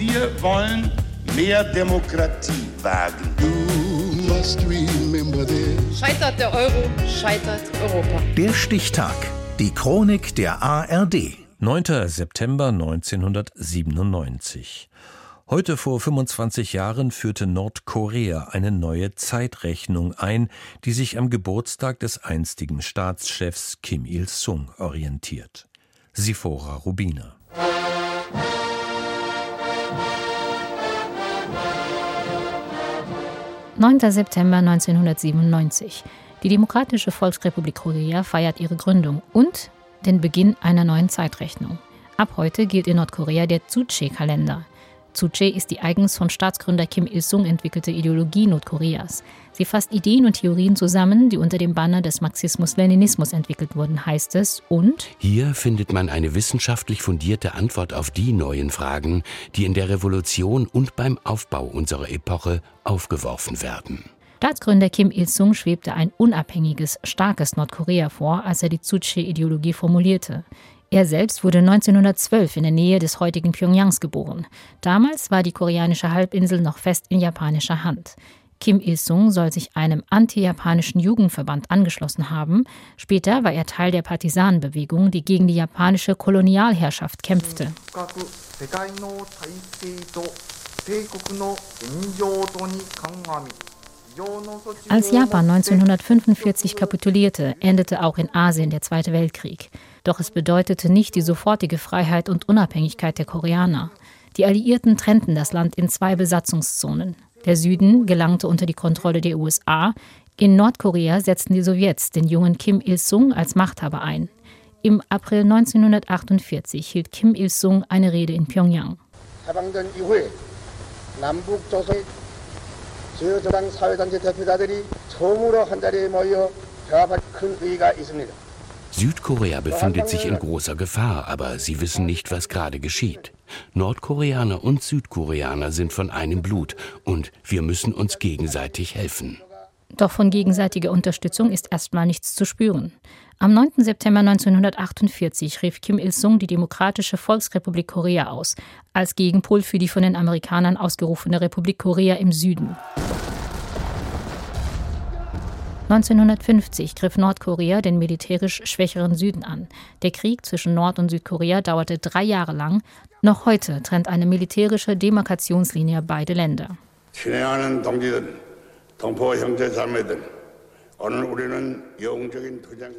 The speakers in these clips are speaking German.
Wir wollen mehr Demokratie wagen. Scheitert der Euro, scheitert Europa. Der Stichtag. Die Chronik der ARD. 9. September 1997. Heute vor 25 Jahren führte Nordkorea eine neue Zeitrechnung ein, die sich am Geburtstag des einstigen Staatschefs Kim Il-sung orientiert. Sifora Rubina. 9. September 1997. Die Demokratische Volksrepublik Korea feiert ihre Gründung und den Beginn einer neuen Zeitrechnung. Ab heute gilt in Nordkorea der Tsuche-Kalender. Tsuche ist die eigens von Staatsgründer Kim Il-sung entwickelte Ideologie Nordkoreas. Sie fasst Ideen und Theorien zusammen, die unter dem Banner des Marxismus-Leninismus entwickelt wurden, heißt es. Und hier findet man eine wissenschaftlich fundierte Antwort auf die neuen Fragen, die in der Revolution und beim Aufbau unserer Epoche aufgeworfen werden. Staatsgründer Kim Il-sung schwebte ein unabhängiges, starkes Nordkorea vor, als er die Tsuche-Ideologie formulierte. Er selbst wurde 1912 in der Nähe des heutigen Pyongyangs geboren. Damals war die koreanische Halbinsel noch fest in japanischer Hand. Kim Il-sung soll sich einem anti-japanischen Jugendverband angeschlossen haben. Später war er Teil der Partisanenbewegung, die gegen die japanische Kolonialherrschaft kämpfte. Als Japan 1945 kapitulierte, endete auch in Asien der Zweite Weltkrieg. Doch es bedeutete nicht die sofortige Freiheit und Unabhängigkeit der Koreaner. Die Alliierten trennten das Land in zwei Besatzungszonen. Der Süden gelangte unter die Kontrolle der USA. In Nordkorea setzten die Sowjets den jungen Kim Il-sung als Machthaber ein. Im April 1948 hielt Kim Il-sung eine Rede in Pyongyang. 주요저당 사회단체 대표자들이 처음으로 한자리에 모여 대화할 큰 의의가 있습니다. Südkorea befindet sich in großer Gefahr, aber sie wissen nicht, was gerade geschieht. Nordkoreaner und Südkoreaner sind von einem Blut und wir müssen uns gegenseitig helfen. Doch von gegenseitiger Unterstützung ist erstmal nichts zu spüren. Am 9. September 1948 rief Kim Il-sung die Demokratische Volksrepublik Korea aus, als Gegenpol für die von den Amerikanern ausgerufene Republik Korea im Süden. 1950 griff Nordkorea den militärisch schwächeren Süden an. Der Krieg zwischen Nord- und Südkorea dauerte drei Jahre lang. Noch heute trennt eine militärische Demarkationslinie beide Länder.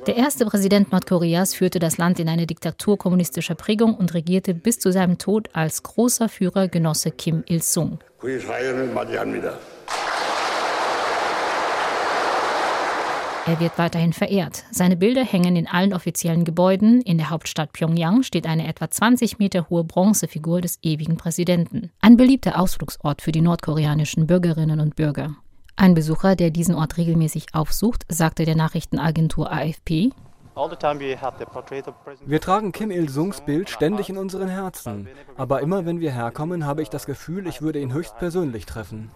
Der erste Präsident Nordkoreas führte das Land in eine Diktatur kommunistischer Prägung und regierte bis zu seinem Tod als großer Führer Genosse Kim Il-sung. Er wird weiterhin verehrt. Seine Bilder hängen in allen offiziellen Gebäuden. In der Hauptstadt Pyongyang steht eine etwa 20 Meter hohe Bronzefigur des ewigen Präsidenten. Ein beliebter Ausflugsort für die nordkoreanischen Bürgerinnen und Bürger. Ein Besucher, der diesen Ort regelmäßig aufsucht, sagte der Nachrichtenagentur AFP, wir tragen Kim Il-sungs Bild ständig in unseren Herzen. Aber immer wenn wir herkommen, habe ich das Gefühl, ich würde ihn höchstpersönlich treffen.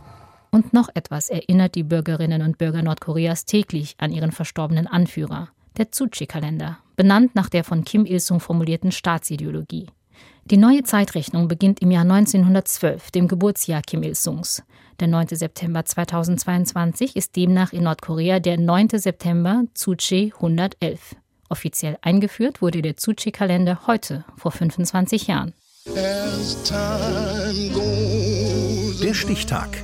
Und noch etwas erinnert die Bürgerinnen und Bürger Nordkoreas täglich an ihren verstorbenen Anführer, der Tsuchi-Kalender, benannt nach der von Kim Il-sung formulierten Staatsideologie. Die neue Zeitrechnung beginnt im Jahr 1912, dem Geburtsjahr Kim Il-sungs. Der 9. September 2022 ist demnach in Nordkorea der 9. September Tsuche 111. Offiziell eingeführt wurde der Tsuchi-Kalender heute, vor 25 Jahren. Der Stichtag.